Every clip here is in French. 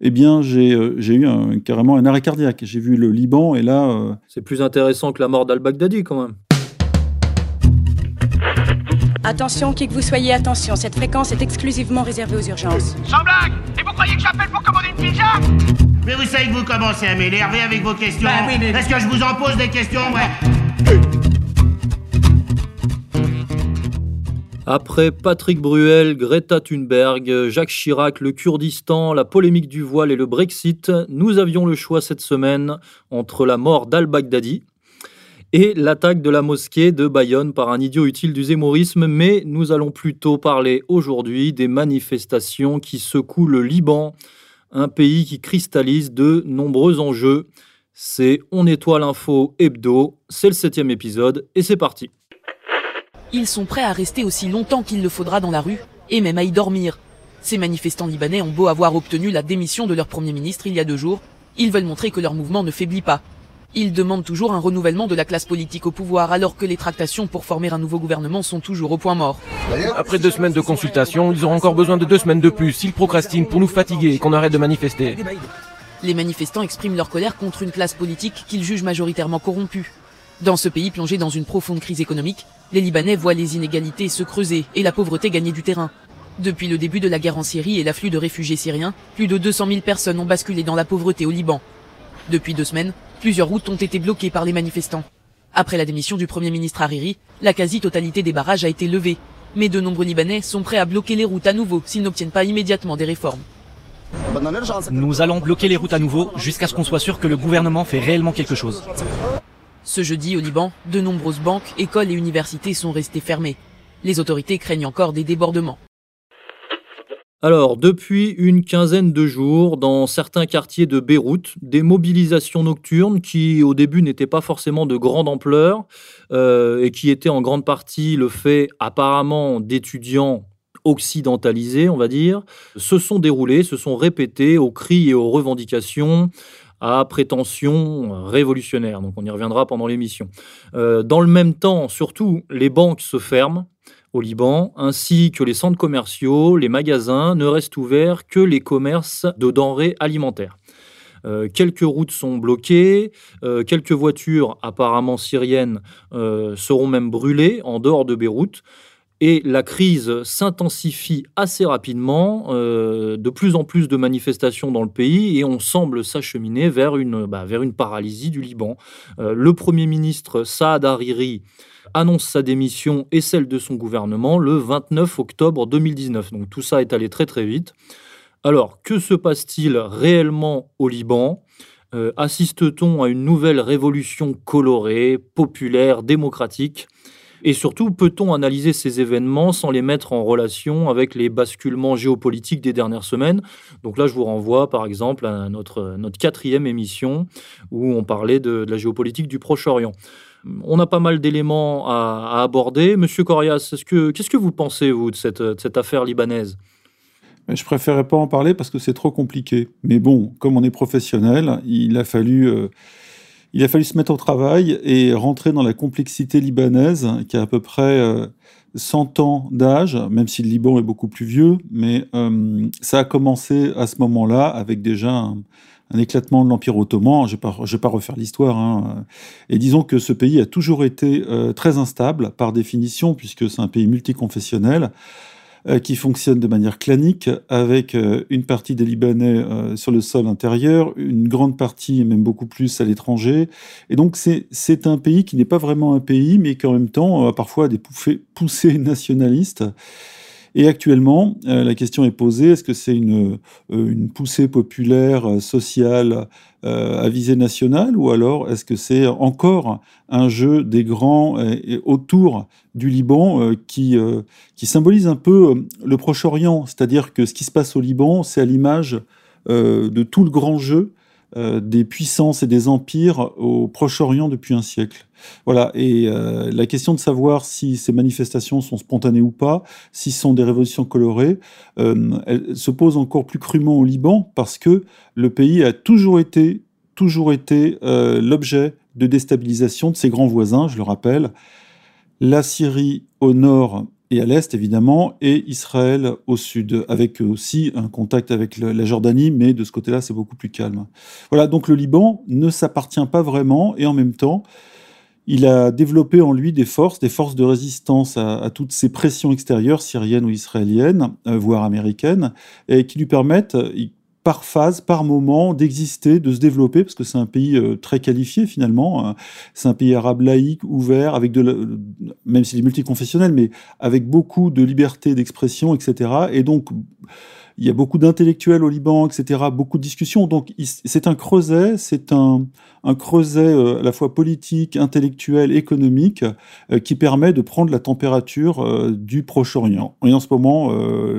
eh bien, j'ai eu carrément un arrêt cardiaque. J'ai vu le Liban et là. C'est plus intéressant que la mort d'al-Baghdadi quand même. Attention, qui que vous soyez, attention, cette fréquence est exclusivement réservée aux urgences. Sans blague Et vous croyez que j'appelle pour commander une pizza Mais vous savez que vous commencez à m'énerver avec vos questions. Bah oui, mais- Est-ce que je vous en pose des questions, ouais Après Patrick Bruel, Greta Thunberg, Jacques Chirac, le Kurdistan, la polémique du voile et le Brexit, nous avions le choix cette semaine entre la mort d'al-Baghdadi et l'attaque de la mosquée de Bayonne par un idiot utile du zémorisme, mais nous allons plutôt parler aujourd'hui des manifestations qui secouent le Liban, un pays qui cristallise de nombreux enjeux. C'est On nettoie l'info hebdo, c'est le septième épisode et c'est parti. Ils sont prêts à rester aussi longtemps qu'il le faudra dans la rue, et même à y dormir. Ces manifestants libanais ont beau avoir obtenu la démission de leur Premier ministre il y a deux jours, ils veulent montrer que leur mouvement ne faiblit pas. Ils demandent toujours un renouvellement de la classe politique au pouvoir alors que les tractations pour former un nouveau gouvernement sont toujours au point mort. Après deux semaines de consultation, ils auront encore besoin de deux semaines de plus s'ils procrastinent pour nous fatiguer et qu'on arrête de manifester. Les manifestants expriment leur colère contre une classe politique qu'ils jugent majoritairement corrompue. Dans ce pays plongé dans une profonde crise économique, les Libanais voient les inégalités se creuser et la pauvreté gagner du terrain. Depuis le début de la guerre en Syrie et l'afflux de réfugiés syriens, plus de 200 000 personnes ont basculé dans la pauvreté au Liban. Depuis deux semaines, plusieurs routes ont été bloquées par les manifestants. Après la démission du Premier ministre Hariri, la quasi-totalité des barrages a été levée. Mais de nombreux Libanais sont prêts à bloquer les routes à nouveau s'ils n'obtiennent pas immédiatement des réformes. Nous allons bloquer les routes à nouveau jusqu'à ce qu'on soit sûr que le gouvernement fait réellement quelque chose. Ce jeudi au Liban, de nombreuses banques, écoles et universités sont restées fermées. Les autorités craignent encore des débordements. Alors, depuis une quinzaine de jours, dans certains quartiers de Beyrouth, des mobilisations nocturnes qui, au début, n'étaient pas forcément de grande ampleur euh, et qui étaient en grande partie le fait apparemment d'étudiants occidentalisés, on va dire, se sont déroulées, se sont répétées aux cris et aux revendications à prétention révolutionnaire. Donc on y reviendra pendant l'émission. Euh, dans le même temps, surtout, les banques se ferment au Liban, ainsi que les centres commerciaux, les magasins, ne restent ouverts que les commerces de denrées alimentaires. Euh, quelques routes sont bloquées, euh, quelques voitures apparemment syriennes euh, seront même brûlées en dehors de Beyrouth. Et la crise s'intensifie assez rapidement, euh, de plus en plus de manifestations dans le pays, et on semble s'acheminer vers une, bah, paralysie du Liban. Euh, le Premier ministre Saad Hariri annonce sa démission et celle de son gouvernement le 29 octobre 2019. Donc tout ça est allé très très vite. Alors, que se passe-t-il réellement au Liban? Euh, Assiste-t-on à une nouvelle révolution colorée, populaire, démocratique? Et surtout, peut-on analyser ces événements sans les mettre en relation avec les basculements géopolitiques des dernières semaines? Donc là, je vous renvoie par exemple à notre, notre quatrième émission où on parlait de, la géopolitique du Proche-Orient. On a pas mal d'éléments à, aborder. Monsieur Corias, est-ce que, qu'est-ce que vous pensez, vous, de cette, affaire libanaise? Je préférais pas en parler parce que c'est trop compliqué. Mais bon, comme on est professionnel, il a fallu, euh, il a fallu se mettre au travail et rentrer dans la complexité libanaise qui a à peu près euh, 100 ans d'âge, même si le Liban est beaucoup plus vieux. Mais euh, ça a commencé à ce moment-là avec déjà un, un éclatement de l'Empire ottoman. Je ne vais, pas- refaire l'histoire. hein. Et disons que ce pays a toujours été euh, très instable par définition, puisque c'est un pays multiconfessionnel euh, qui fonctionne de manière clanique, avec euh, une partie des Libanais euh, sur le sol intérieur, une grande partie, et même beaucoup plus, à l'étranger. Et donc c'est un pays qui n'est pas vraiment un pays, mais qui en même temps a parfois des poussées nationalistes. Et actuellement, euh, la question est posée, est-ce que c'est une, euh, poussée populaire, euh, sociale, à visée nationale, ou alors est-ce que c'est encore un jeu des grands autour du Liban qui, qui symbolise un peu le Proche-Orient, c'est-à-dire que ce qui se passe au Liban, c'est à l'image de tout le grand jeu euh, des puissances et des empires au Proche-Orient depuis un siècle. Voilà, et euh, la question de savoir si ces manifestations sont spontanées ou pas, si ce sont des révolutions colorées, euh, elle se pose encore plus crûment au Liban parce que le pays a toujours été, toujours été l'objet de déstabilisation de ses grands voisins, je le rappelle, la Syrie au nord et à l'est évidemment, et Israël au sud, avec aussi un contact avec la Jordanie, mais de ce côté-là, c'est beaucoup plus calme. Voilà, donc le Liban ne s'appartient pas vraiment, et en même temps, il a développé en lui des forces, des forces de résistance à, toutes ces pressions extérieures, syriennes ou israéliennes, euh, voire américaines, et qui lui permettent, par phase, par moment, d'exister, de se développer, parce que c'est un pays euh, très qualifié finalement. Hein. C'est un pays arabe laïque, ouvert, avec de, même s'il est multiconfessionnel, mais avec beaucoup de liberté d'expression, etc. Et donc il y a beaucoup d'intellectuels au Liban, etc., beaucoup de discussions. Donc c'est un creuset, c'est un, un, creuset euh, à la fois politique, intellectuel, économique, euh, qui permet de prendre la température euh, du Proche-Orient. Et en ce moment,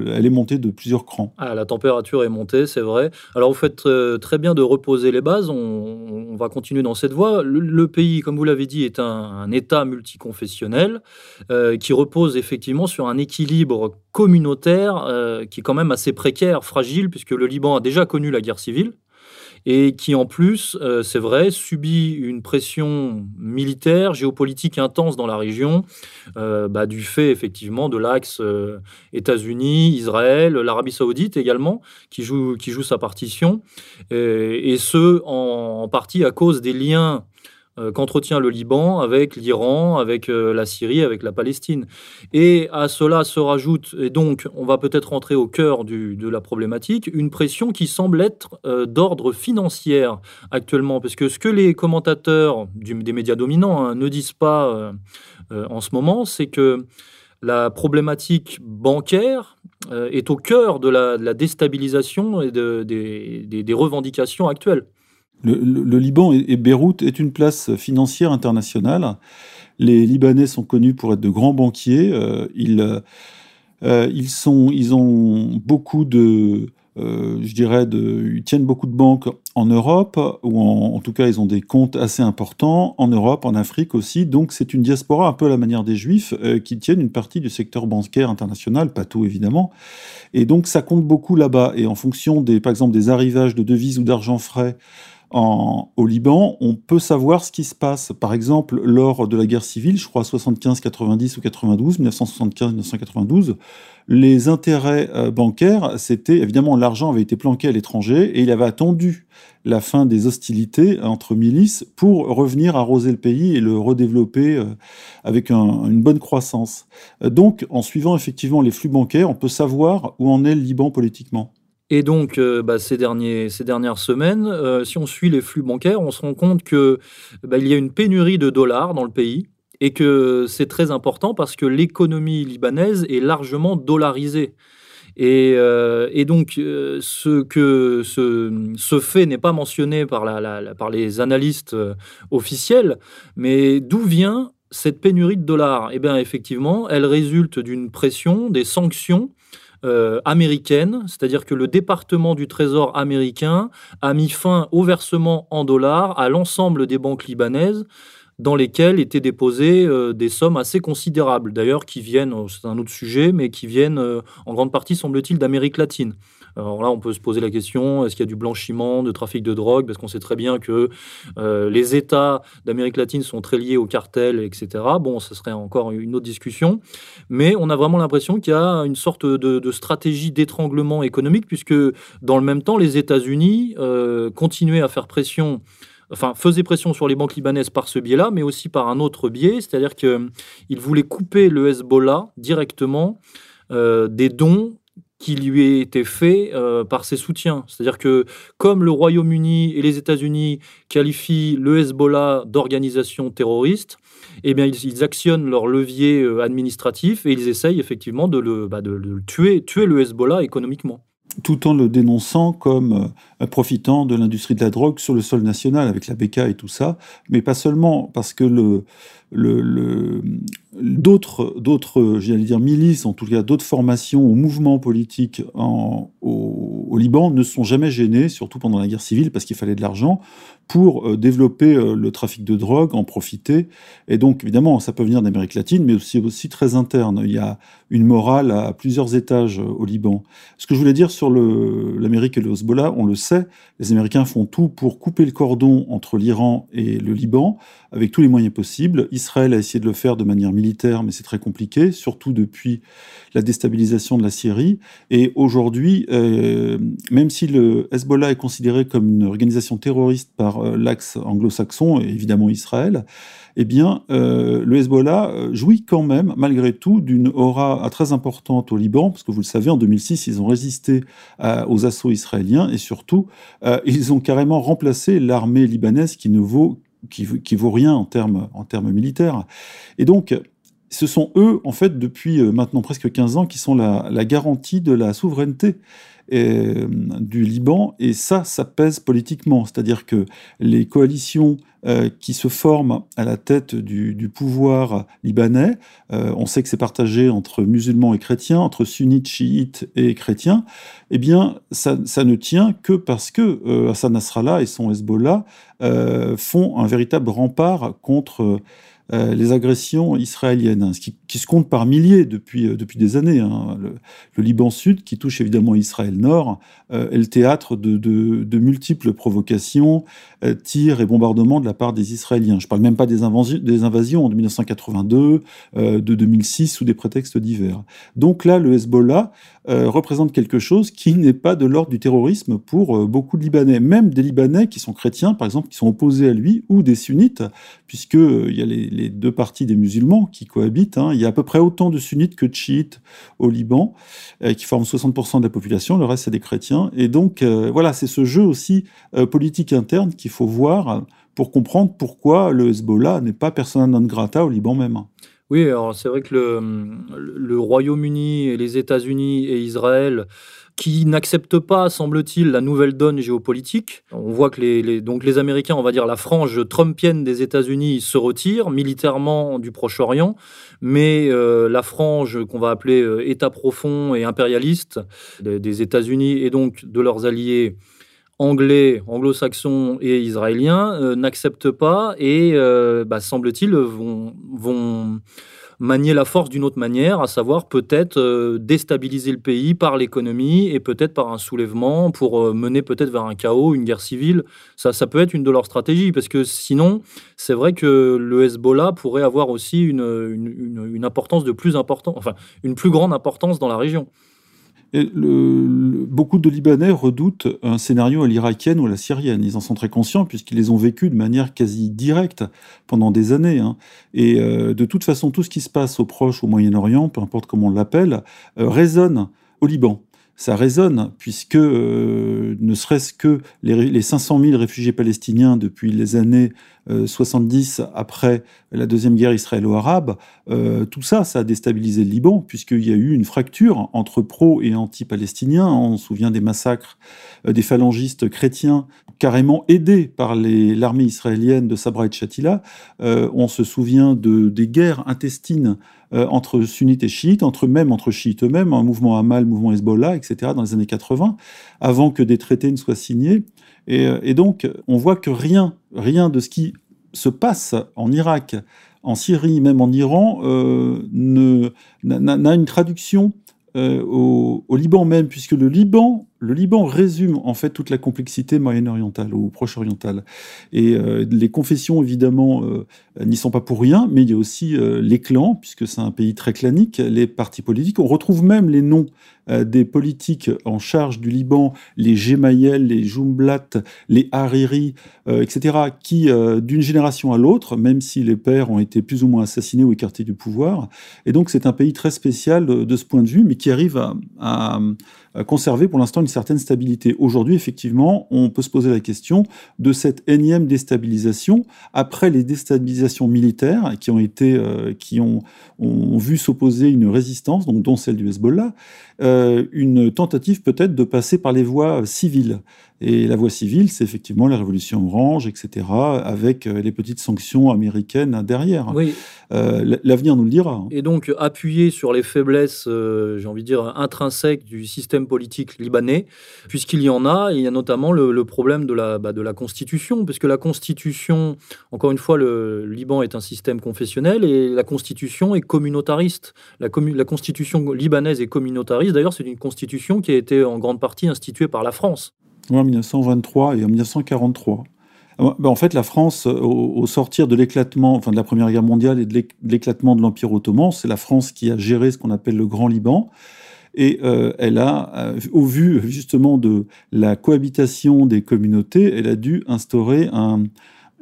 elle est montée de plusieurs crans. Ah, la température est montée, c'est vrai. Alors vous faites très bien de reposer les bases. On, va continuer dans cette voie. Le, pays, comme vous l'avez dit, est un, un État multiconfessionnel qui repose effectivement sur un équilibre communautaire qui est quand même assez précaire, fragile, puisque le Liban a déjà connu la guerre civile et qui en plus, euh, c'est vrai, subit une pression militaire, géopolitique intense dans la région, euh, bah, du fait effectivement de l'axe euh, États-Unis, Israël, l'Arabie saoudite également, qui joue, qui joue sa partition, et, ce, en, partie à cause des liens qu'entretient le Liban avec l'Iran, avec euh, la Syrie, avec la Palestine. Et à cela se rajoute, et donc on va peut-être rentrer au cœur de la problématique, une pression qui semble être euh, d'ordre financier actuellement, parce que ce que les commentateurs des médias dominants hein, ne disent pas en ce moment, c'est que la problématique bancaire est au cœur de la, déstabilisation et des revendications actuelles. Le, Liban et, Beyrouth est une place financière internationale. Les Libanais sont connus pour être de grands banquiers. Euh, ils, euh, ils, sont, ils ont beaucoup de, euh, je dirais, ils tiennent beaucoup de banques en Europe, ou en, tout cas, ils ont des comptes assez importants en Europe, en Afrique aussi. Donc, c'est une diaspora un peu à la manière des Juifs qui tiennent une partie du secteur bancaire international, pas tout évidemment. Et donc, ça compte beaucoup là-bas. Et en fonction des, par exemple, des arrivages de devises ou d'argent frais au Liban, on peut savoir ce qui se passe. Par exemple, lors de la guerre civile, je crois 75-90 ou 92, 1975-1992, les intérêts euh, bancaires, c'était évidemment l'argent avait été planqué à l'étranger et il avait attendu la fin des hostilités entre milices pour revenir arroser le pays et le redévelopper euh, avec une bonne croissance. Donc, en suivant effectivement les flux bancaires, on peut savoir où en est le Liban politiquement. Et donc, euh, bah, ces, ces dernières semaines, euh, si on suit les flux bancaires, on se rend compte que bah, il y a une pénurie de dollars dans le pays et que c'est très important parce que l'économie libanaise est largement dollarisée. Et, euh, et donc, ce, ce fait n'est pas mentionné par, la, par les analystes officiels, mais d'où vient cette pénurie de dollars? Eh bien, effectivement, elle résulte d'une pression, des sanctions euh, américaine, c'est-à-dire que le département du Trésor américain a mis fin au versement en dollars à l'ensemble des banques libanaises dans lesquelles étaient déposées euh, des sommes assez considérables, d'ailleurs qui viennent, euh, c'est un autre sujet, mais qui viennent en grande partie, semble-t-il, d'Amérique latine. Alors là, on peut se poser la question, est-ce qu'il y a du blanchiment, de trafic de drogue? Parce qu'on sait très bien que euh, les États d'Amérique latine sont très liés au cartel, etc. Bon, ce serait encore une autre discussion. Mais on a vraiment l'impression qu'il y a une sorte de, stratégie d'étranglement économique, puisque dans le même temps, les États-Unis euh, continuaient à faire pression enfin, faisaient pression sur les banques libanaises par ce biais-là, mais aussi par un autre biais, c'est-à-dire qu'ils voulaient couper le Hezbollah directement euh, des dons qui lui été fait euh, par ses soutiens. C'est-à-dire que comme le Royaume-Uni et les États-Unis qualifient le Hezbollah d'organisation terroriste, eh bien ils, actionnent leur levier euh, administratif et ils essayent effectivement de le, bah, de le tuer, tuer le Hezbollah économiquement tout en le dénonçant comme euh, profitant de l'industrie de la drogue sur le sol national avec la BK et tout ça, mais pas seulement parce que le, le, d'autres, d'autres, j'allais dire milices, en tout cas d'autres formations ou mouvements politiques au, Liban ne sont jamais gênés, surtout pendant la guerre civile, parce qu'il fallait de l'argent, pour euh, développer euh, le trafic de drogue, en profiter. Et donc, évidemment, ça peut venir d'Amérique latine, mais aussi, aussi très interne. Il y a une morale à plusieurs étages euh, au Liban. Ce que je voulais dire sur l'Amérique et le Hezbollah, on le sait, les Américains font tout pour couper le cordon entre l'Iran et le Liban, avec tous les moyens possibles Israël a essayé de le faire de manière militaire, mais c'est très compliqué, surtout depuis la déstabilisation de la Syrie. Et aujourd'hui, euh, même si le Hezbollah est considéré comme une organisation terroriste par euh, l'axe anglo-saxon, et évidemment Israël, eh bien, euh, le Hezbollah jouit quand même, malgré tout, d'une aura très importante au Liban, parce que vous le savez, en 2006, ils ont résisté aux assauts israéliens, et surtout, ils ont carrément remplacé l'armée libanaise qui ne vaut qui vaut rien en termes en termes militaires. Et donc, ce sont eux, en fait, depuis maintenant presque 15 ans, qui sont la, garantie de la souveraineté euh, du Liban, et ça, ça pèse politiquement. C'est-à-dire que les coalitions euh, qui se forment à la tête du, pouvoir libanais, euh, on sait que c'est partagé entre musulmans et chrétiens, entre sunnites, chiites et chrétiens, eh bien, ça, ne tient que parce que Hassan Nasrallah et son Hezbollah font un véritable rempart contre euh, les agressions israéliennes, hein, qui, qui, se comptent par milliers depuis, euh, depuis des années. Hein. Le, Liban Sud, qui touche évidemment Israël Nord, euh, est le théâtre de, de, multiples provocations, euh, tirs et bombardements de la part des Israéliens. Je ne parle même pas des, des invasions de 1982, de 2006 sous des prétextes divers. Donc là, le Hezbollah représente quelque chose qui n'est pas de l'ordre du terrorisme pour beaucoup de Libanais, même des Libanais qui sont chrétiens, par exemple, qui sont opposés à lui, ou des sunnites, puisqu'il y a les, les deux parties des musulmans qui cohabitent. Hein. Il y a à peu près autant de sunnites que de chiites au Liban, euh, qui forment 60% de la population, le reste c'est des chrétiens. Et donc euh, voilà, c'est ce jeu aussi euh, politique interne qu'il faut voir pour comprendre pourquoi le Hezbollah n'est pas persona non grata au Liban même. Oui, alors c'est vrai que le, le Royaume-Uni et les États-Unis et Israël qui n'acceptent pas, semble-t-il, la nouvelle donne géopolitique. On voit que les, donc les Américains, on va dire la frange trumpienne des États-Unis, se retirent militairement du Proche-Orient, mais euh, la frange qu'on va appeler euh, État profond et impérialiste des, États-Unis et donc de leurs alliés anglais, anglo-saxons et israéliens euh, n'acceptent pas et, bah, semble-t-il, vont manier la force d'une autre manière, à savoir peut-être euh, déstabiliser le pays par l'économie et peut-être par un soulèvement pour euh, mener peut-être vers un chaos, une guerre civile. Ça, ça peut être une de leurs stratégies, parce que sinon, c'est vrai que le Hezbollah pourrait avoir aussi une, une, une importance de plus importante, enfin, une plus grande importance dans la région beaucoup de Libanais redoutent un scénario à l'irakienne ou à la syrienne. Ils en sont très conscients puisqu'ils les ont vécus de manière quasi directe pendant des années. Hein. Et euh, de toute façon, tout ce qui se passe au Proche, au Moyen-Orient, peu importe comment on l'appelle, euh, résonne au Liban ça résonne, puisque euh, ne serait-ce que les, les, 500 000 réfugiés palestiniens depuis les années 70 euh, après la deuxième guerre israélo-arabe, euh, tout ça, ça a déstabilisé le Liban, puisqu'il y a eu une fracture entre pro et anti-palestiniens. On se souvient des massacres des phalangistes chrétiens carrément aidés par l'armée israélienne de Sabra et Shatila. on se souvient de, des guerres intestines euh, entre sunnites et chiites, entre même entre chiites eux-mêmes, un mouvement Hamal, mouvement Hezbollah, etc., dans les années 80, avant que des traités ne soient signés. Et, euh, et donc, on voit que rien, rien de ce qui se passe en Irak, en Syrie, même en Iran, euh, n'a une traduction euh, au, Liban même, puisque le Liban, le Liban résume en fait toute la complexité moyen-orientale ou proche-orientale. Et euh, les confessions, évidemment, euh, n'y sont pas pour rien, mais il y a aussi euh, les clans, puisque c'est un pays très clanique, les partis politiques. On retrouve même les noms des politiques en charge du Liban, les Gemayel, les Jumblat, les Hariri, etc., qui, d'une génération à l'autre, même si les pères ont été plus ou moins assassinés ou écartés du pouvoir, et donc c'est un pays très spécial de, ce point de vue, mais qui arrive à conserver pour l'instant une certaine stabilité. Aujourd'hui, effectivement, on peut se poser la question de cette énième déstabilisation après les déstabilisations militaires qui ont été, euh, qui ont, ont vu s'opposer une résistance, donc dont celle du Hezbollah, euh, une tentative peut-être de passer par les voies civiles. Et la voie civile, c'est effectivement la révolution orange, etc., avec euh, les petites sanctions américaines derrière. Oui. Euh, L'avenir nous le dira. Et donc, appuyer sur les faiblesses, euh, j'ai envie de dire, intrinsèques du système politique libanais, puisqu'il y en a, il y a notamment le, le problème de la, bah, de la constitution, puisque la constitution, encore une fois, le Liban est un système confessionnel et la constitution est communautariste. La, commu la constitution libanaise est communautariste. D'ailleurs, c'est une constitution qui a été en grande partie instituée par la France en 1923 et en 1943. ah, bah, En fait, la France, au, sortir de l'éclatement, enfin de la Première Guerre mondiale et de l'éclatement de l'Empire ottoman, c'est la France qui a géré ce qu'on appelle le Grand Liban. Et euh, elle a, euh, au vu justement de la cohabitation des communautés, elle a dû instaurer un,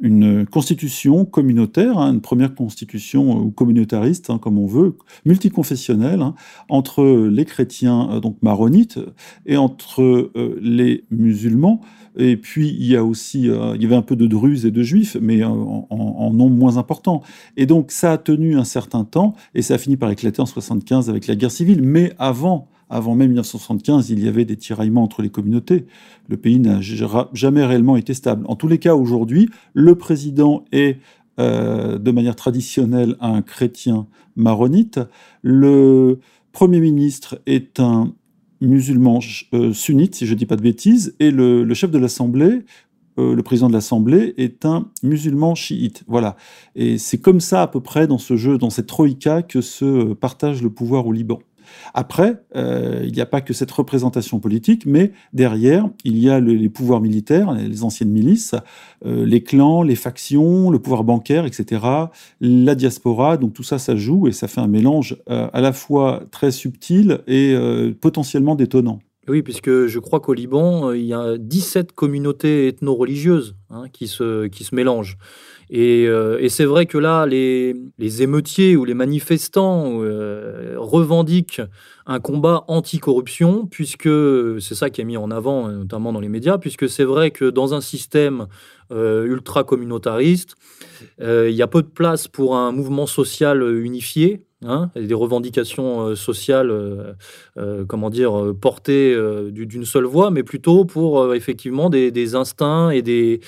une constitution communautaire, hein, une première constitution euh, communautariste, hein, comme on veut, multiconfessionnelle, hein, entre les chrétiens euh, donc maronites et entre euh, les musulmans. Et puis il y a aussi, il y avait un peu de druzes et de juifs, mais en, en, nombre moins important. Et donc ça a tenu un certain temps, et ça a fini par éclater en 75 avec la guerre civile. Mais avant avant même 1975, il y avait des tiraillements entre les communautés. Le pays n'a jamais réellement été stable. En tous les cas, aujourd'hui, le président est euh, de manière traditionnelle un chrétien maronite. Le Premier ministre est un musulman euh, sunnite, si je ne dis pas de bêtises, et le, chef de l'Assemblée, euh, le président de l'Assemblée, est un musulman chiite. Voilà. Et c'est comme ça, à peu près, dans ce jeu, dans cette troïka, que se partage le pouvoir au Liban. Après, euh, il n'y a pas que cette représentation politique, mais derrière, il y a les pouvoirs militaires, les anciennes milices, euh, les clans, les factions, le pouvoir bancaire, etc., la diaspora. Donc tout ça, ça joue et ça fait un mélange euh, à la fois très subtil et potentiellement détonnant. Oui, puisque je crois qu'au Liban, il y a 17 communautés ethno-religieuses hein, qui, se, qui se mélangent. Euh, et, c'est vrai que là, les, émeutiers ou les manifestants euh, revendiquent un combat anti-corruption, puisque c'est ça qui est mis en avant, notamment dans les médias, puisque c'est vrai que dans un système euh, ultra-communautariste, il y a peu de place pour un mouvement social unifié, Hein, des revendications euh, sociales, euh, euh, comment dire, portées d'une seule voix, mais plutôt pour effectivement des, instincts et des,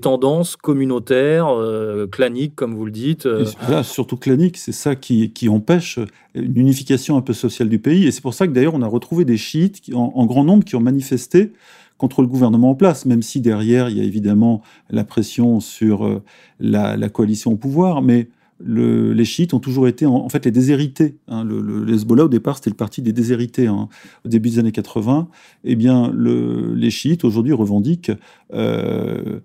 tendances communautaires, claniques, comme vous le dites. surtout claniques, c'est ça qui, qui empêche une unification un peu sociale du pays. Et c'est pour ça que d'ailleurs on a retrouvé des chiites en, grand nombre qui ont manifesté contre le gouvernement en place, même si derrière il y a évidemment la pression sur la, la coalition au pouvoir, mais les chiites ont toujours été en, fait les déshérités. Hein. Le, Hezbollah au départ c'était le parti des déshérités hein. au début des années 80. Eh bien les chiites aujourd'hui revendiquent euh,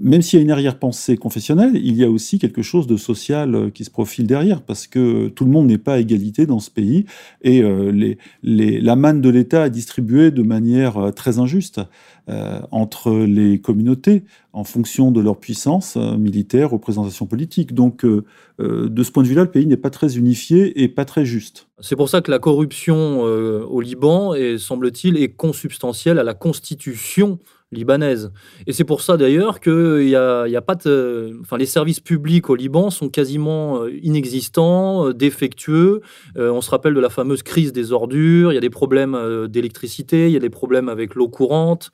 même s'il y a une arrière-pensée confessionnelle, il y a aussi quelque chose de social euh, qui se profile derrière, parce que tout le monde n'est pas à égalité dans ce pays, et euh, la manne de l'État est distribuée de manière très injuste. Euh, entre les communautés en fonction de leur puissance euh, militaire, représentation politique. Donc, euh, de ce point de vue-là, le pays n'est pas très unifié et pas très juste. C'est pour ça que la corruption au Liban, semble-t-il, est consubstantielle à la constitution libanaise. Et c'est pour ça d'ailleurs que y a, y a pas de, enfin, les services publics au Liban sont quasiment euh, inexistants, euh, défectueux. Euh, on se rappelle de la fameuse crise des ordures. Il y a des problèmes d'électricité, il y a des problèmes avec l'eau courante.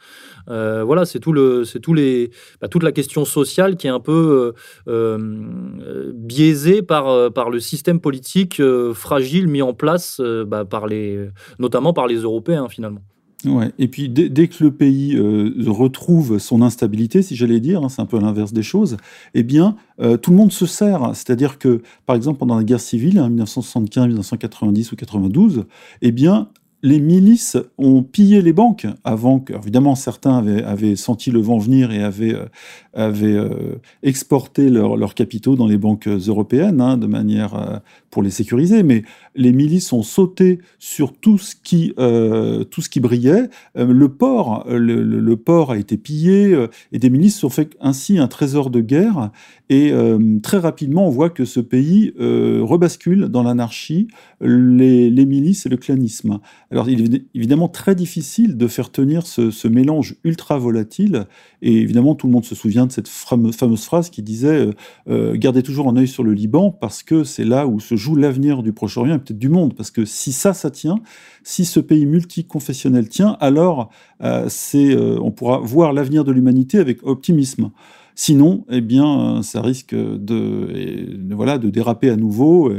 voilà, c'est tout le, tous les, bah, toute la question sociale qui est un peu biaisée par par le système politique fragile mis en place bah, par les, notamment par les Européens finalement. Ouais. Et puis dès, que le pays euh, retrouve son instabilité, si j'allais dire, hein, c'est un peu l'inverse des choses, eh bien euh, tout le monde se sert. C'est-à-dire que, par exemple, pendant la guerre civile, en 1975, 1990 ou 92, eh bien les milices ont pillé les banques avant que, évidemment, certains avaient, senti le vent venir et avaient, euh, euh, exporté leurs capitaux dans les banques européennes hein, de manière euh, pour les sécuriser. Mais les milices ont sauté sur tout ce qui, tout ce qui brillait. le port, le, port a été pillé et des milices ont fait ainsi un trésor de guerre. Et très rapidement, on voit que ce pays rebascule dans l'anarchie, les milices et le clanisme. Alors, il est évidemment très difficile de faire tenir ce, mélange ultra volatile. Et évidemment, tout le monde se souvient de cette fameuse, phrase qui disait euh, euh, Gardez toujours un œil sur le Liban, parce que c'est là où se joue l'avenir du Proche-Orient et peut-être du monde. Parce que si ça, ça tient, si ce pays multiconfessionnel tient, alors euh, on pourra voir l'avenir de l'humanité avec optimisme. Sinon, eh bien, ça risque de, voilà, de déraper à nouveau.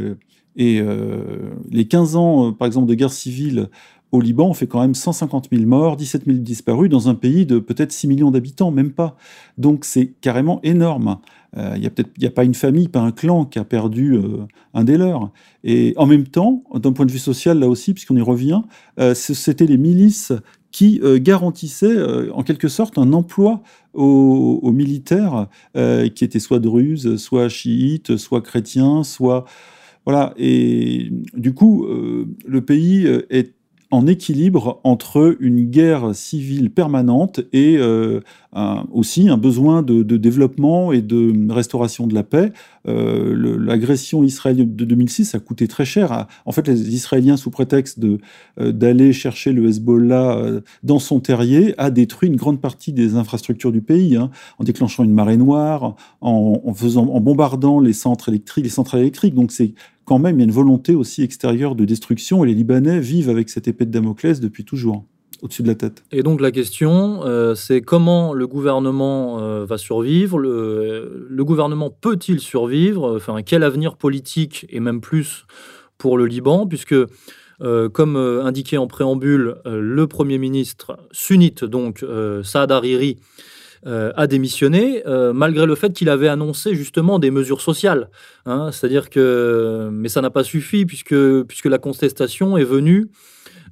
Et euh, les 15 ans, euh, par exemple, de guerre civile au Liban, on fait quand même 150 000 morts, 17 000 disparus dans un pays de peut-être 6 millions d'habitants, même pas. Donc c'est carrément énorme. Il euh, n'y a a pas une famille, pas un clan qui a perdu euh, un des leurs. Et en même temps, d'un point de vue social, là aussi, puisqu'on y revient, euh, c'était les milices qui garantissaient en quelque sorte un emploi aux, aux militaires qui étaient soit druzes, soit chiites, soit chrétiens, soit voilà. Et du coup, le pays est en équilibre entre une guerre civile permanente et euh, aussi un besoin de, développement et de restauration de la paix. Euh, l'agression israélienne de 2006 a coûté très cher. en fait, les Israéliens, sous prétexte euh, d'aller chercher le Hezbollah dans son terrier, a détruit une grande partie des infrastructures du pays, hein, en déclenchant une marée noire, en, faisant, en bombardant les centres électriques, les centrales électriques. Donc c'est quand même, il y a une volonté aussi extérieure de destruction et les Libanais vivent avec cette épée de Damoclès depuis toujours au-dessus de la tête. Et donc la question, euh, c'est comment le gouvernement euh, va survivre? Le, gouvernement peut-il survivre? Enfin, quel avenir politique et même plus pour le Liban, puisque euh, comme indiqué en préambule, le Premier ministre sunnite, donc Saad Hariri, a démissionné, malgré le fait qu'il avait annoncé justement des mesures sociales. Hein. C'est-à-dire que, mais ça n'a pas suffi puisque, puisque la contestation est venue.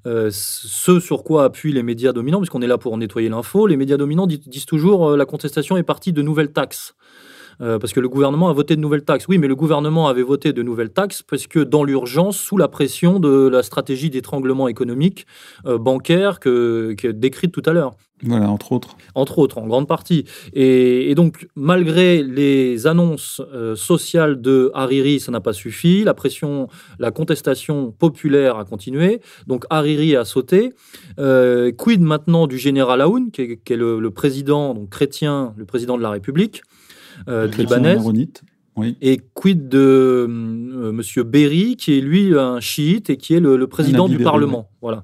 Euh, ce sur quoi appuient les médias dominants, puisqu'on est là pour nettoyer l'info, les médias dominants disent, toujours la contestation est partie de nouvelles taxes. Euh, parce que le gouvernement a voté de nouvelles taxes. Oui, mais le gouvernement avait voté de nouvelles taxes parce que dans l'urgence, sous la pression de la stratégie d'étranglement économique euh, bancaire que, que décrite tout à l'heure. Voilà, entre autres. Entre autres, en grande partie. Et, donc, malgré les annonces euh, sociales de Hariri, ça n'a pas suffi. La pression, la contestation populaire a continué. Donc, Hariri a sauté. quid maintenant du général Aoun, qui est, le, le, président donc, chrétien, le président de la République? Euh, libanaise. Et quid de euh, Monsieur Berry, qui est lui un chiite et qui est le, président du Parlement. Voilà.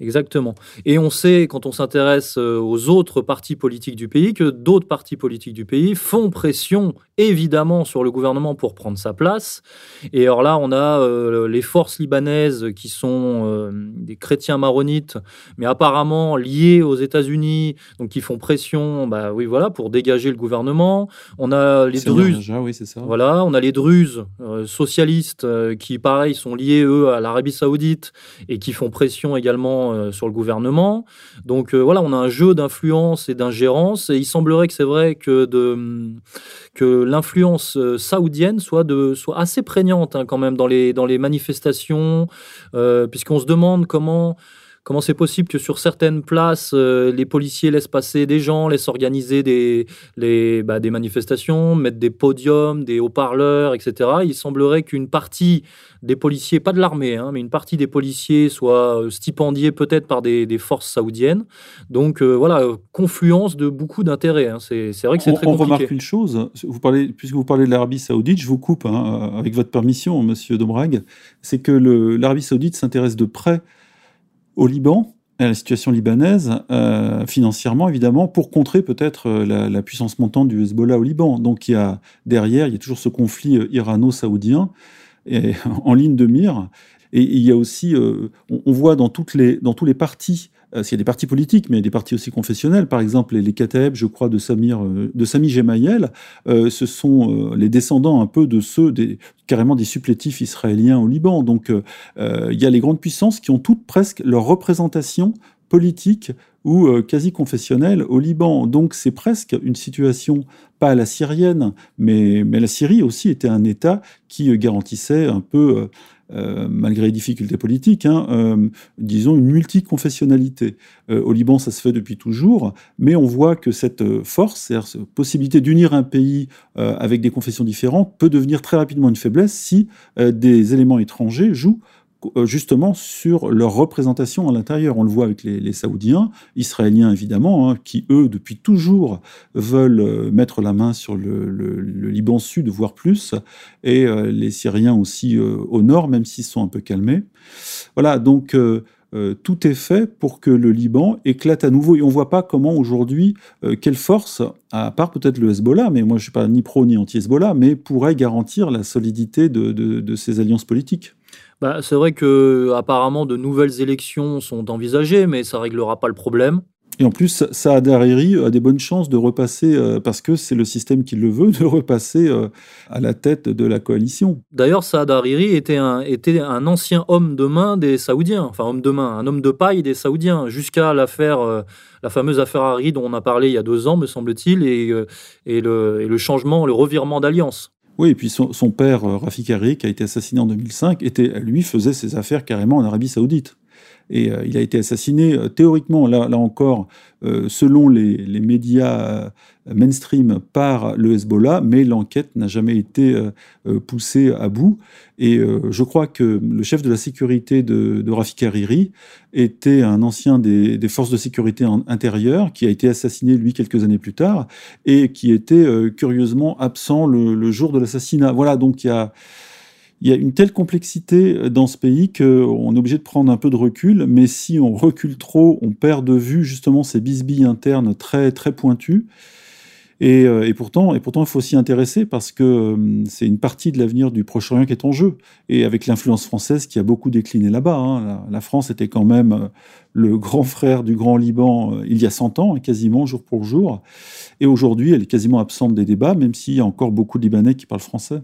Exactement. Et on sait, quand on s'intéresse euh, aux autres partis politiques du pays, que d'autres partis politiques du pays font pression, évidemment, sur le gouvernement pour prendre sa place. Et alors là, on a euh, les forces libanaises qui sont euh, des chrétiens maronites, mais apparemment liés aux États-Unis, donc qui font pression, bah oui, voilà, pour dégager le gouvernement. On a les Druzes. oui, ça. Voilà, on a les Druzes socialistes qui, pareil, sont liés, eux, à l'Arabie Saoudite et qui font pression également euh, sur le gouvernement. Donc euh, voilà, on a un jeu d'influence et d'ingérence. Et il semblerait que c'est vrai que, que l'influence euh, saoudienne soit, de, soit assez prégnante hein, quand même dans les, dans les manifestations, puisqu'on se demande comment Comment c'est possible que sur certaines places, euh, les policiers laissent passer des gens, laissent organiser des, les, bah, des manifestations, mettent des podiums, des haut-parleurs, etc. Il semblerait qu'une partie des policiers, pas de l'armée, hein, mais une partie des policiers soit euh, stipendiée peut-être par des, des, forces saoudiennes. Donc euh, voilà, confluence de beaucoup d'intérêts. Hein. C'est, vrai que c'est très compliqué. On remarque une chose, vous parlez, puisque vous parlez de l'Arabie saoudite, je vous coupe hein, avec votre permission, monsieur Domrag, c'est que l'Arabie saoudite s'intéresse de près au Liban, à la situation libanaise, euh, financièrement évidemment, pour contrer peut-être euh, la, puissance montante du Hezbollah au Liban. Donc il y a derrière, il y a toujours ce conflit euh, irano-saoudien en ligne de mire. Et il y a aussi, on, voit dans, les, dans tous les partis s'il y a des partis politiques, mais il y a des partis aussi confessionnels. Par exemple, les, les je crois, de Samir, euh, de Sami Gemayel, euh, ce sont les descendants un peu de ceux des, carrément des supplétifs israéliens au Liban. Donc, il y a les grandes puissances qui ont toutes presque leur représentation politique ou quasi confessionnelle au Liban. Donc c'est presque une situation, pas à la syrienne, mais, mais la Syrie aussi était un État qui garantissait un peu euh, malgré les difficultés politiques, hein, euh, disons une multiconfessionnalité. Euh, au Liban, ça se fait depuis toujours, mais on voit que cette force, c'est-à-dire cette possibilité d'unir un pays avec des confessions différentes, peut devenir très rapidement une faiblesse si des éléments étrangers jouent euh, justement sur leur représentation à l'intérieur. On le voit avec les, Saoudiens, Israéliens évidemment, hein, qui eux, depuis toujours, veulent euh, mettre la main sur le, Liban Sud, voire plus, et euh, les Syriens aussi au nord, même s'ils sont un peu calmés. Voilà, donc tout est fait pour que le Liban éclate à nouveau. Et on ne voit pas comment aujourd'hui, quelle force, à part peut-être le Hezbollah, mais moi je ne suis pas ni pro ni anti-Hezbollah, mais pourrait garantir la solidité de ces alliances politiques. Bah, C'est vrai que apparemment de nouvelles élections sont envisagées, mais ça réglera pas le problème. Et en plus, Saad Hariri a des bonnes chances de repasser, euh, parce que c'est le système qui le veut, de repasser euh, à la tête de la coalition. D'ailleurs, Saad Hariri était un, était un ancien homme de main des Saoudiens, enfin homme de main, un homme de paille des Saoudiens, jusqu'à l'affaire, euh, la fameuse affaire Hariri dont on a parlé il y a deux ans, me semble-t-il, et, et, le, et le changement, le revirement d'alliance. Oui, et puis son, père, Rafik Hariri, qui a été assassiné en 2005, était, lui faisait ses affaires carrément en Arabie Saoudite. Et euh, il a été assassiné euh, théoriquement, là, encore, euh, selon les, les, médias mainstream par le Hezbollah, mais l'enquête n'a jamais été poussée à bout. Et je crois que le chef de la sécurité de, de Rafik Hariri était un ancien des, des forces de sécurité intérieures qui a été assassiné, lui, quelques années plus tard, et qui était curieusement absent le, le jour de l'assassinat. Voilà, donc il y a il y a une telle complexité euh, dans ce pays qu'on est obligé de prendre un peu de recul, mais si on recule trop, on perd de vue justement ces bisbilles internes très très pointues. Et, euh, pourtant, il faut s'y intéresser parce que euh, c'est une partie de l'avenir du Proche-Orient qui est en jeu. Et avec l'influence française qui a beaucoup décliné là-bas. Hein, la, la, France était quand même le grand frère du Grand Liban il y a 100 ans, quasiment jour pour jour. Et aujourd'hui, elle est quasiment absente des débats, même s'il y a encore beaucoup de Libanais qui parlent français.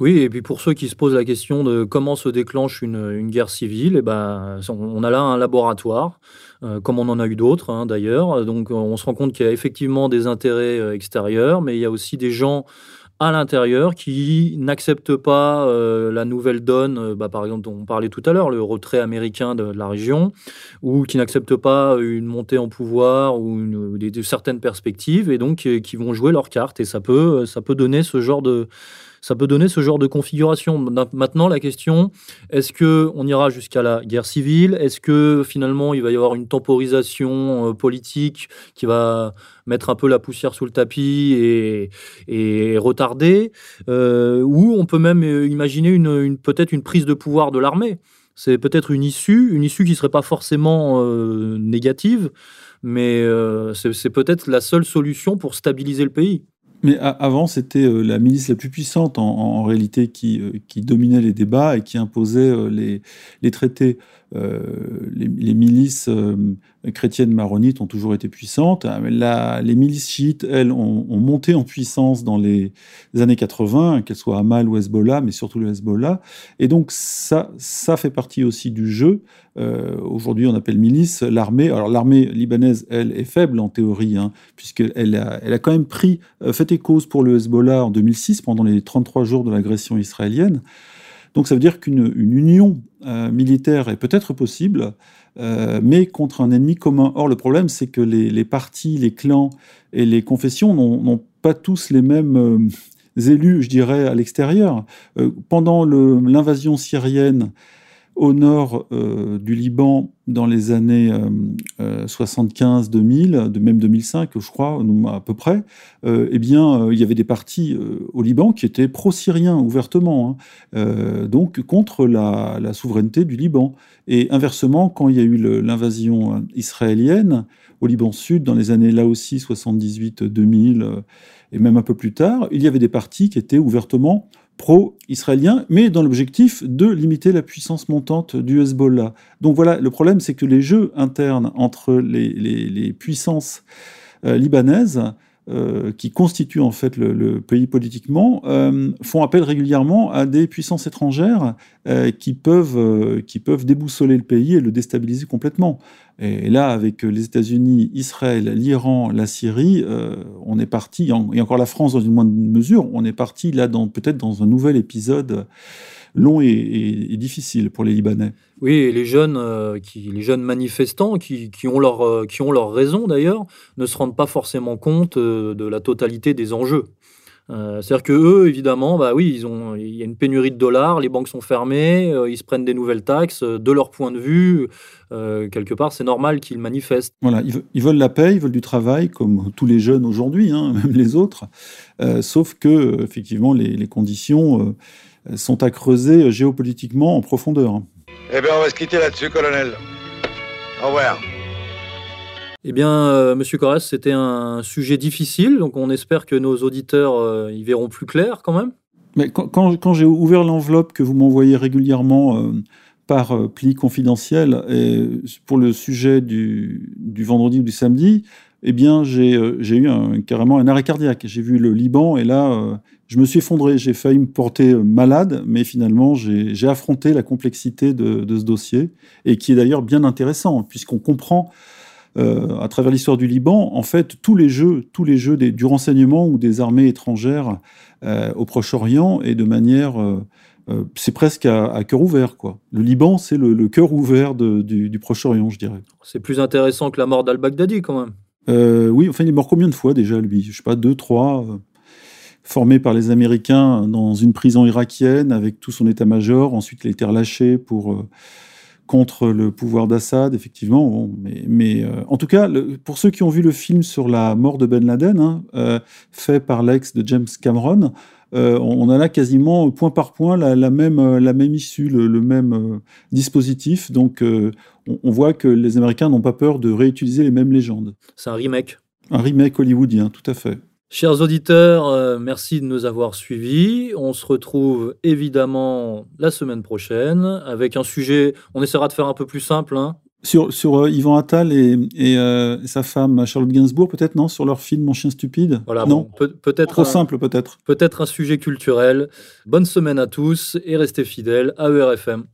Oui, et puis pour ceux qui se posent la question de comment se déclenche une, guerre civile, eh ben, on a là un laboratoire, euh, comme on en a eu d'autres hein, d'ailleurs. Donc on se rend compte qu'il y a effectivement des intérêts euh, extérieurs, mais il y a aussi des gens à l'intérieur qui n'acceptent pas euh, la nouvelle donne, euh, bah, par exemple, dont on parlait tout à l'heure, le retrait américain de, la région, ou qui n'acceptent pas une montée en pouvoir ou des, certaines perspectives, et donc euh, qui vont jouer leurs cartes. Et ça peut, ça peut donner ce genre de ça peut donner ce genre de configuration. Maintenant, la question, est-ce qu'on ira jusqu'à la guerre civile? Est-ce que finalement, il va y avoir une temporisation euh, politique qui va mettre un peu la poussière sous le tapis et, et retarder? Euh, Ou on peut même euh, imaginer une, peut-être une prise de pouvoir de l'armée c'est peut-être une issue, une issue qui ne serait pas forcément négative, mais c'est peut-être la seule solution pour stabiliser le pays. Mais avant, c'était euh, la milice la plus puissante en, réalité qui, euh, qui, dominait les débats et qui imposait euh, les traités. Les, les, milices chrétiennes maronites ont toujours été puissantes. La, les milices chiites, elles, ont, ont, monté en puissance dans les années 80, qu'elles soient Hamal ou Hezbollah, mais surtout le Hezbollah. Et donc ça, ça fait partie aussi du jeu. Euh, Aujourd'hui, on appelle milice l'armée. Alors l'armée libanaise, elle, est faible en théorie, hein, puisqu'elle a, quand même pris euh, fait et cause pour le Hezbollah en 2006, pendant les 33 jours de l'agression israélienne. Donc ça veut dire qu'une union euh, militaire est peut-être possible, euh, mais contre un ennemi commun. Or, le problème, c'est que les, les, partis, les clans et les confessions n'ont pas tous les mêmes euh, élus, je dirais, à l'extérieur. Pendant l'invasion syrienne, au nord euh, du Liban dans les années euh, 75-2000, euh, même 2005, je crois, à peu près, eh il y avait des partis au Liban qui étaient pro-syriens ouvertement, hein, donc contre la, la, souveraineté du Liban. Et inversement, quand il y a eu l'invasion israélienne au Liban Sud, dans les années là aussi 78-2000 et même un peu plus tard, il y avait des partis qui étaient ouvertement pro-israélien, mais dans l'objectif de limiter la puissance montante du Hezbollah. Donc voilà, le problème, c'est que les jeux internes entre les, puissances euh, libanaises qui constituent en fait le, pays politiquement, euh, font appel régulièrement à des puissances étrangères euh, qui, peuvent, euh, qui peuvent déboussoler le pays et le déstabiliser complètement. Et, là, avec les États-Unis, Israël, l'Iran, la Syrie, euh, on est parti, et encore la France dans une moindre mesure, on est parti là peut-être dans un nouvel épisode long et, difficile pour les Libanais. Oui, et les jeunes, euh, les jeunes manifestants qui, qui, ont leur, euh, qui ont leur raison d'ailleurs, ne se rendent pas forcément compte euh, de la totalité des enjeux. Euh, C'est-à-dire que eux, évidemment, bah oui, ils ont, il y a une pénurie de dollars, les banques sont fermées, euh, ils se prennent des nouvelles taxes. De leur point de vue, euh, quelque part, c'est normal qu'ils manifestent. Voilà, ils, ils, veulent la paix, ils veulent du travail, comme tous les jeunes aujourd'hui, hein, même les autres. sauf que, effectivement, les, les conditions sont à creuser géopolitiquement en profondeur. Eh bien, on va se quitter là-dessus, colonel. Au revoir. Eh bien, euh, Monsieur Corrèze, c'était un sujet difficile, donc on espère que nos auditeurs euh, y verront plus clair quand même. Mais quand, j'ai ouvert l'enveloppe que vous m'envoyez régulièrement euh, par euh, pli confidentiel pour le sujet du, vendredi ou du samedi, eh bien, j'ai eu carrément un arrêt cardiaque. J'ai vu le Liban et là, je me suis effondré. J'ai failli me porter malade, mais finalement, j'ai affronté la complexité de, ce dossier et qui est d'ailleurs bien intéressant puisqu'on comprend euh, à travers l'histoire du Liban, en fait, tous les jeux, tous les jeux du renseignement ou des armées étrangères euh, au Proche-Orient et de manière, euh, c'est presque à, cœur ouvert, quoi. Le Liban, c'est le, cœur ouvert du, Proche-Orient, je dirais. C'est plus intéressant que la mort d'al-Baghdadi, quand même. oui, enfin, il est mort combien de fois déjà, lui? Je sais pas, deux, trois formé par les Américains dans une prison irakienne avec tout son état-major. Ensuite, il a été relâché pour contre le pouvoir d'Assad, effectivement. mais, euh, en tout cas, pour ceux qui ont vu le film sur la mort de Ben Laden, hein, euh, fait par l'ex de James Cameron, euh, on a là quasiment point par point la, même, la même issue, le, même dispositif. Donc, on, voit que les Américains n'ont pas peur de réutiliser les mêmes légendes. C'est un remake. Un remake hollywoodien, tout à fait. Chers auditeurs, euh, merci de nous avoir suivis. On se retrouve évidemment la semaine prochaine avec un sujet, on essaiera de faire un peu plus simple. Hein. Sur, sur euh, Yvan Attal et, euh, et sa femme Charlotte Gainsbourg, peut-être, non? Sur leur film Mon chien stupide? Voilà, non? peut-être Trop simple, peut-être. Peut-être un sujet culturel. Bonne semaine à tous et restez fidèles à ERFM.